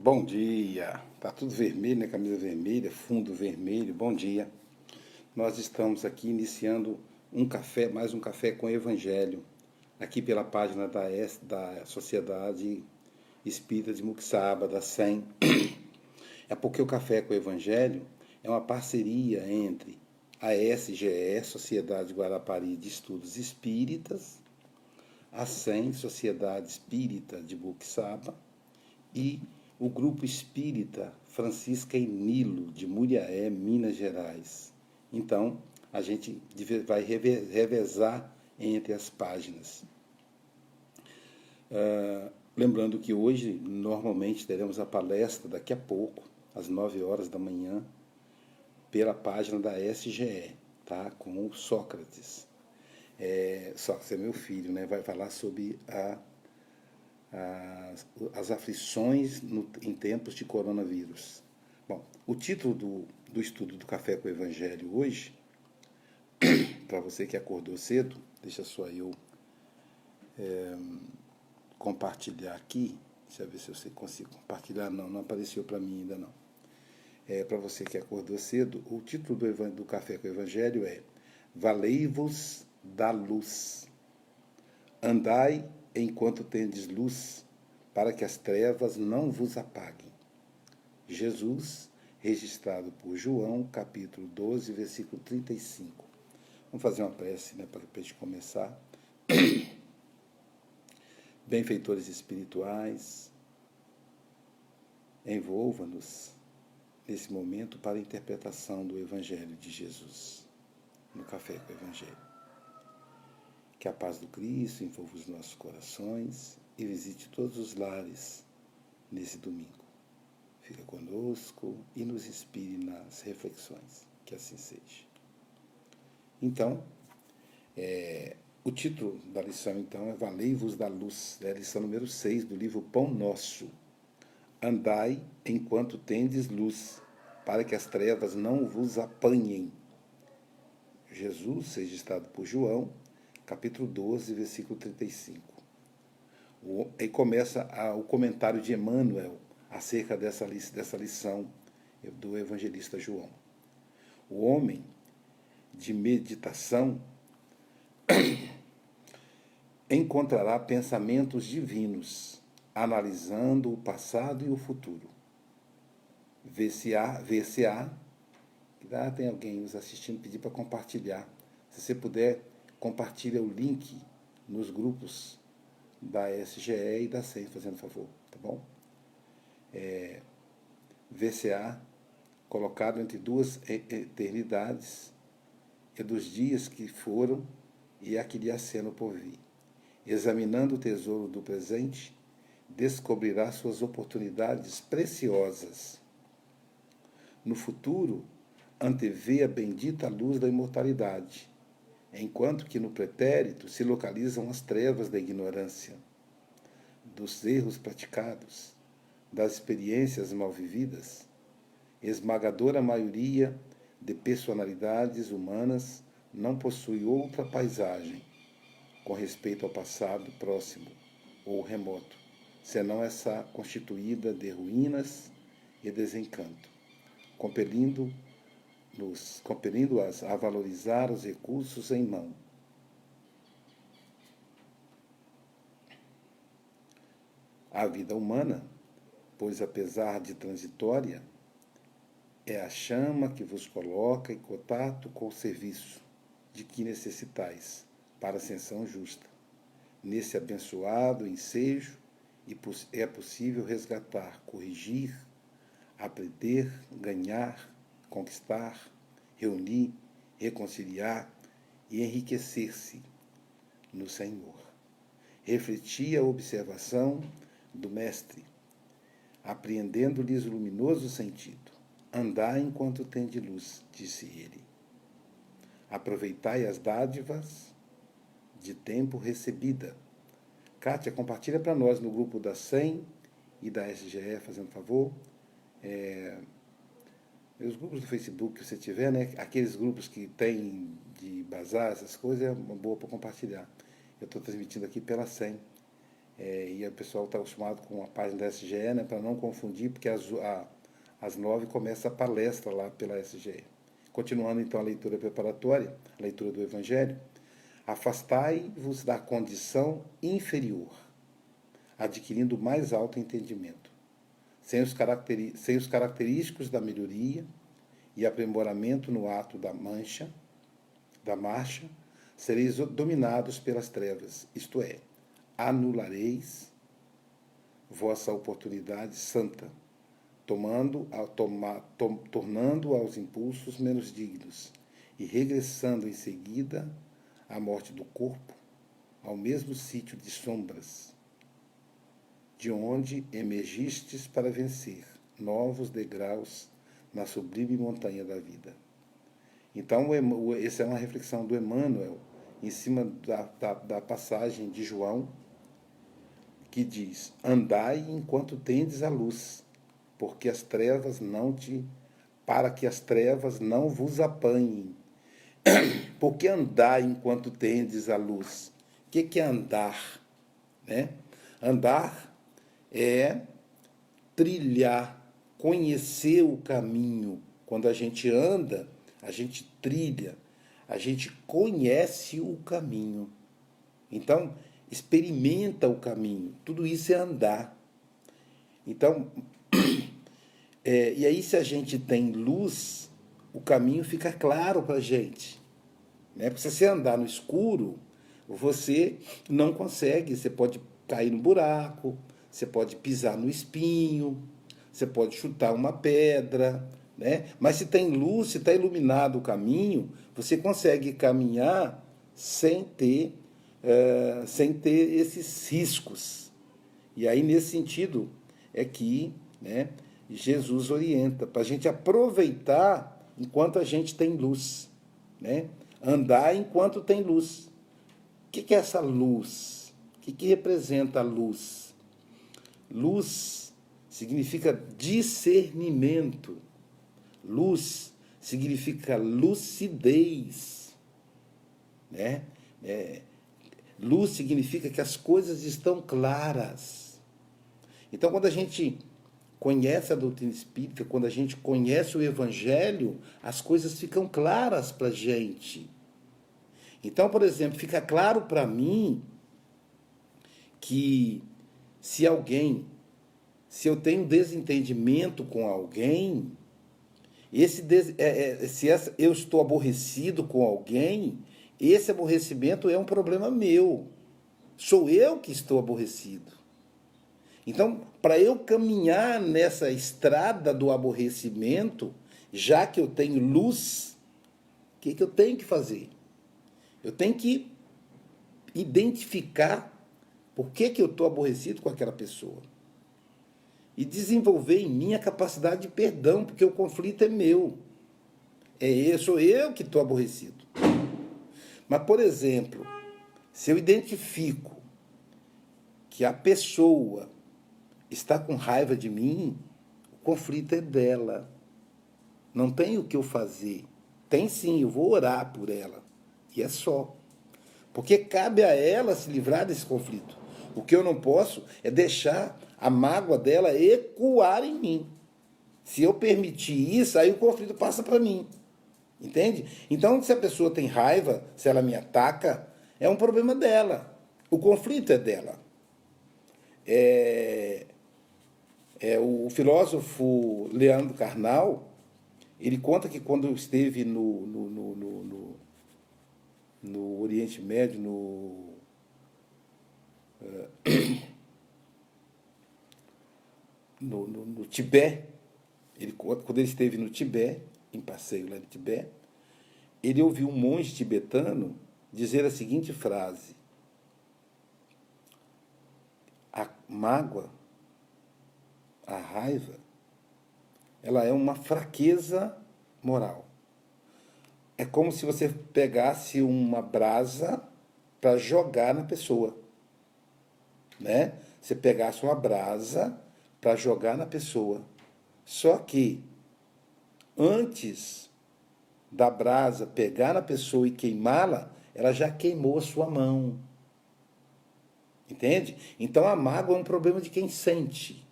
Bom dia. Tá tudo vermelho, né? Camisa vermelha, fundo vermelho. Bom dia. Nós estamos aqui iniciando um café, mais um café com Evangelho, aqui pela página da, S, da Sociedade Espírita de Muxaba, da SEM. É porque o Café com Evangelho é uma parceria entre a SGE, Sociedade Guarapari de Estudos Espíritas, a SEM, Sociedade Espírita de Buxaba, e o Grupo Espírita Francisca e Nilo, de Muriaé, Minas Gerais. Então, a gente vai revezar entre as páginas. Uh, lembrando que hoje, normalmente, teremos a palestra daqui a pouco, às 9 horas da manhã, pela página da SGE, tá? com o Sócrates. É, Sócrates é meu filho, né? vai falar sobre a as, as aflições no, em tempos de coronavírus. Bom, o título do, do estudo do Café com o Evangelho hoje, para você que acordou cedo, deixa só eu é, compartilhar aqui. Deixa eu ver se eu consigo compartilhar. Não, não apareceu para mim ainda não. É, para você que acordou cedo, o título do, do Café com o Evangelho é Valei-vos da luz. Andai enquanto tendes luz, para que as trevas não vos apaguem. Jesus, registrado por João, capítulo 12, versículo 35. Vamos fazer uma prece né, para a gente começar. Benfeitores espirituais, envolva-nos nesse momento para a interpretação do Evangelho de Jesus, no Café com o Evangelho. Que a paz do Cristo envolva os nossos corações e visite todos os lares nesse domingo. Fica conosco e nos inspire nas reflexões. Que assim seja. Então, é, o título da lição, então, é Valei-vos da Luz, é a lição número 6 do livro Pão Nosso. Andai enquanto tendes luz, para que as trevas não vos apanhem. Jesus, registrado por João, capítulo 12, versículo 35. O, aí começa a, o comentário de Emmanuel acerca dessa, dessa lição do evangelista João. O homem de meditação encontrará pensamentos divinos, analisando o passado e o futuro. Ver-se-á, ver-se-á, ah, tem alguém nos assistindo, pedir para compartilhar. Se você puder compartilha o link nos grupos da SGE e da SEI, fazendo favor, tá bom? É, VCA, colocado entre duas eternidades, e dos dias que foram e a que lhe acena por vir. Examinando o tesouro do presente, descobrirá suas oportunidades preciosas. No futuro, antevê a bendita luz da imortalidade enquanto que no pretérito se localizam as trevas da ignorância, dos erros praticados, das experiências mal vividas. Esmagadora maioria de personalidades humanas não possui outra paisagem com respeito ao passado próximo ou remoto, senão essa constituída de ruínas e desencanto, compelindo nos compelindo-as a valorizar os recursos em mão. A vida humana, pois apesar de transitória, é a chama que vos coloca em contato com o serviço de que necessitais para ascensão justa. Nesse abençoado ensejo é possível resgatar, corrigir, aprender, ganhar, conquistar, reunir, reconciliar e enriquecer-se no Senhor. Refletia a observação do Mestre, apreendendo-lhes o luminoso sentido. Andai enquanto tende luz, disse ele. Aproveitai as dádivas de tempo recebida. Kátia, compartilha para nós no grupo da SEM e da SGE, fazendo favor. É, os grupos do Facebook que você tiver, né? Aqueles grupos que tem de bazar, essas coisas, é uma boa para compartilhar. Eu estou transmitindo aqui pela SEM. É, e o pessoal está acostumado com a página da SGE, né, para não confundir, porque às, a, às nove começa a palestra lá pela SGE. Continuando então a leitura preparatória, a leitura do Evangelho. Afastai-vos da condição inferior, adquirindo mais alto entendimento, sem os, sem os característicos da melhoria e aprimoramento no ato da mancha, da marcha, sereis dominados pelas trevas, isto é, anulareis vossa oportunidade santa, tomando a toma, to, tornando aos impulsos menos dignos e regressando em seguida à morte do corpo, ao mesmo sítio de sombras, de onde emergistes para vencer novos degraus na sublime montanha da vida. Então, essa é uma reflexão do Emmanuel em cima da, da, da passagem de João, que diz: Andai enquanto tendes a luz, porque as trevas não te. para que as trevas não vos apanhem. porque andai enquanto tendes a luz. O que, que é andar? Né? Andar é trilhar, conhecer o caminho. Quando a gente anda, a gente trilha, a gente conhece o caminho. Então, experimenta o caminho. Tudo isso é andar. Então, é, e aí se a gente tem luz, o caminho fica claro para a gente. Né? Porque se você andar no escuro, você não consegue, você pode cair no buraco, você pode pisar no espinho, você pode chutar uma pedra, né? Mas se tem luz, se está iluminado o caminho, você consegue caminhar sem ter, uh, sem ter esses riscos. E aí, nesse sentido, é que né, Jesus orienta para a gente aproveitar enquanto a gente tem luz. Né? Andar enquanto tem luz. O que, é essa luz? O que representa a luz? Luz significa discernimento Luz significa lucidez. Né? É, luz significa que as coisas estão claras. Então, quando a gente conhece a doutrina espírita, quando a gente conhece o Evangelho, as coisas ficam claras para a gente. Então, por exemplo, fica claro para mim que se alguém, se eu tenho desentendimento com alguém, esse, é, é, se essa, eu estou aborrecido com alguém, esse aborrecimento é um problema meu. Sou eu que estou aborrecido. Então, para eu caminhar nessa estrada do aborrecimento, já que eu tenho luz, o que, que eu tenho que fazer? Eu tenho que identificar por que, que eu estou aborrecido com aquela pessoa e desenvolver em mim a capacidade de perdão, porque o conflito é meu. É eu, sou eu que estou aborrecido. Mas, por exemplo, se eu identifico que a pessoa está com raiva de mim, o conflito é dela. Não tem o que eu fazer. Tem sim, eu vou orar por ela. E é só. Porque cabe a ela se livrar desse conflito. O que eu não posso é deixar a mágoa dela ecoar em mim. Se eu permitir isso, aí o conflito passa para mim. Entende? Então, se a pessoa tem raiva, se ela me ataca, é um problema dela. O conflito é dela. É, é, o filósofo Leandro Carnal, ele conta que quando esteve no, no, no, no, no Oriente Médio, no. Uh, no, no, no Tibete, ele, quando ele esteve no Tibete, em passeio lá no Tibete, ele ouviu um monge tibetano dizer a seguinte frase: A mágoa, a raiva, ela é uma fraqueza moral. É como se você pegasse uma brasa para jogar na pessoa. Né? Você pegasse uma brasa para jogar na pessoa. Só que antes da brasa pegar na pessoa e queimá-la, ela já queimou a sua mão. Entende? Então a mágoa é um problema de quem sente,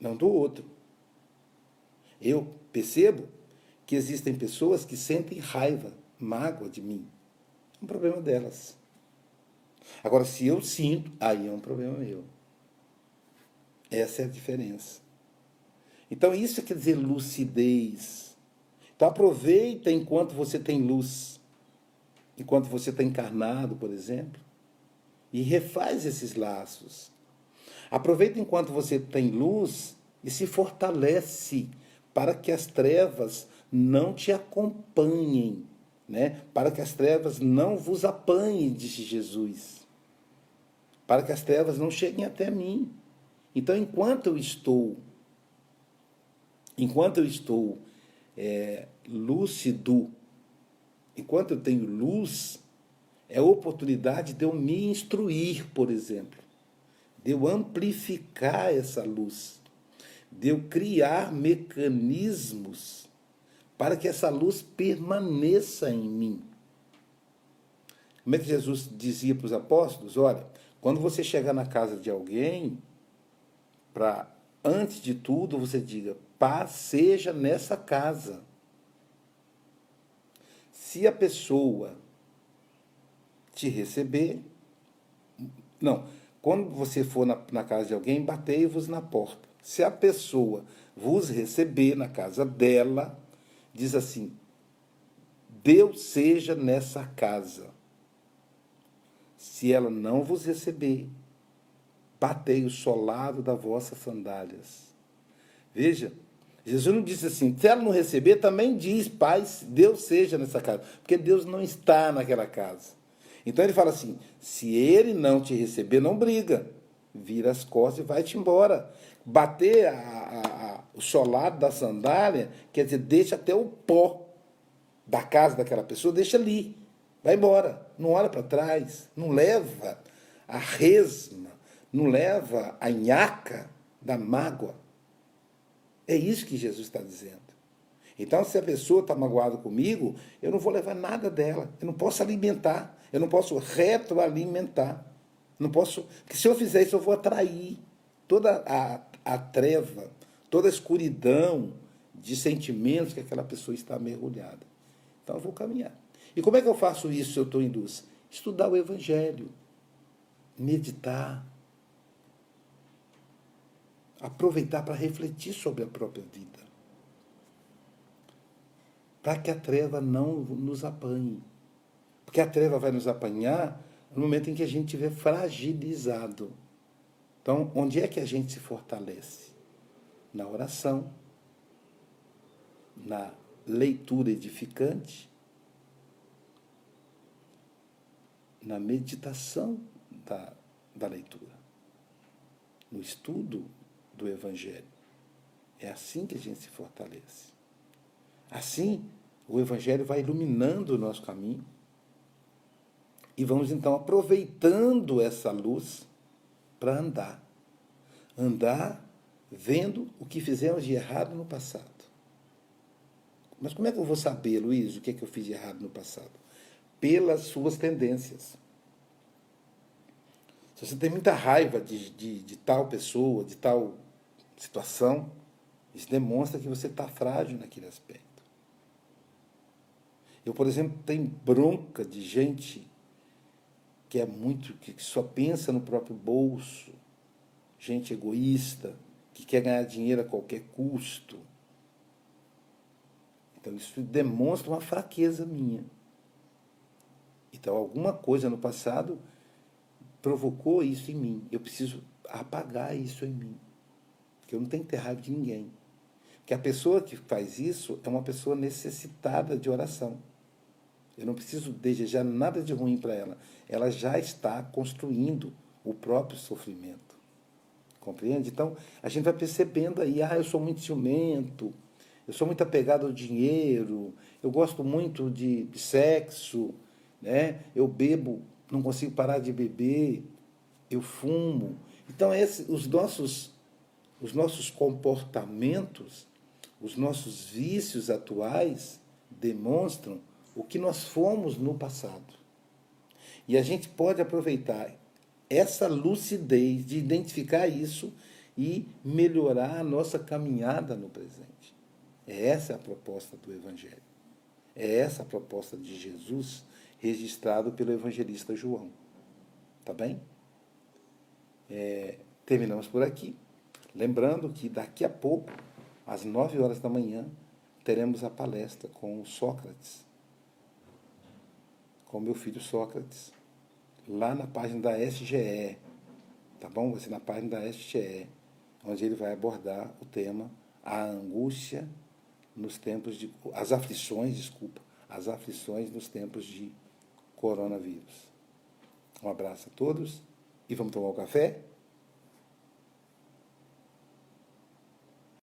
não do outro. Eu percebo que existem pessoas que sentem raiva, mágoa de mim. É um problema delas. Agora, se eu sinto, aí é um problema meu. Essa é a diferença. Então, isso quer dizer lucidez. Então, aproveita enquanto você tem luz, enquanto você está encarnado, por exemplo, e refaz esses laços. Aproveita enquanto você tem luz e se fortalece para que as trevas não te acompanhem, né? para que as trevas não vos apanhem, disse Jesus, para que as trevas não cheguem até mim. Então, enquanto eu estou, enquanto eu estou é, lúcido, enquanto eu tenho luz, é oportunidade de eu me instruir, por exemplo, de eu amplificar essa luz, de eu criar mecanismos para que essa luz permaneça em mim. Como é que Jesus dizia para os apóstolos? Olha, quando você chegar na casa de alguém, para antes de tudo você diga: paz seja nessa casa. Se a pessoa te receber, não, quando você for na, na casa de alguém, batei-vos na porta. Se a pessoa vos receber na casa dela, diz assim: Deus seja nessa casa. Se ela não vos receber, batei o solado das vossas sandálias. Veja, Jesus não disse assim, se ela não receber, também diz, Pai, Deus seja nessa casa. Porque Deus não está naquela casa. Então ele fala assim: se ele não te receber, não briga. Vira as costas e vai-te embora. Bater a, a, a, o solado da sandália quer dizer, deixa até o pó da casa daquela pessoa, deixa ali. Vai embora. Não olha para trás. Não leva a resma. Não leva a nhaca da mágoa. É isso que Jesus está dizendo. Então, se a pessoa está magoada comigo, eu não vou levar nada dela. Eu não posso alimentar. Eu não posso retroalimentar. Não posso. Porque se eu fizer isso, eu vou atrair toda a, a treva, toda a escuridão de sentimentos que aquela pessoa está mergulhada. Então eu vou caminhar. E como é que eu faço isso se eu estou em luz? Estudar o Evangelho, meditar, aproveitar para refletir sobre a própria vida, para que a treva não nos apanhe. Porque a treva vai nos apanhar no momento em que a gente estiver fragilizado. Então, onde é que a gente se fortalece? Na oração, na leitura edificante, na meditação da, da leitura, no estudo do Evangelho. É assim que a gente se fortalece. Assim, o Evangelho vai iluminando o nosso caminho e vamos então aproveitando essa luz para andar. Andar vendo o que fizemos de errado no passado. Mas como é que eu vou saber, Luiz, o que é que eu fiz de errado no passado? Pelas suas tendências. Se você tem muita raiva de, de, de tal pessoa, de tal situação, isso demonstra que você está frágil naquele aspecto. Eu, por exemplo, tenho bronca de gente que é muito, que só pensa no próprio bolso, gente egoísta, que quer ganhar dinheiro a qualquer custo. Então isso demonstra uma fraqueza minha. Então alguma coisa no passado provocou isso em mim. Eu preciso apagar isso em mim. Porque eu não tenho que ter raiva de ninguém. Porque a pessoa que faz isso é uma pessoa necessitada de oração. Eu não preciso desejar nada de ruim para ela. Ela já está construindo o próprio sofrimento. Compreende? Então, a gente vai percebendo aí, ah, eu sou muito ciumento, eu sou muito apegado ao dinheiro, eu gosto muito de, de sexo, né? eu bebo, não consigo parar de beber, eu fumo. Então, esse, os, nossos, os nossos comportamentos, os nossos vícios atuais demonstram o que nós fomos no passado. E a gente pode aproveitar essa lucidez de identificar isso e melhorar a nossa caminhada no presente. Essa é a proposta do Evangelho. É essa a proposta de Jesus registrado pelo evangelista João. Tá bem? É, terminamos por aqui. Lembrando que daqui a pouco, às nove horas da manhã, teremos a palestra com o Sócrates, com meu filho Sócrates, lá na página da SGE, tá bom? Vai ser na página da SGE, onde ele vai abordar o tema a angústia nos tempos de as aflições, desculpa, as aflições nos tempos de coronavírus. Um abraço a todos e vamos tomar um café?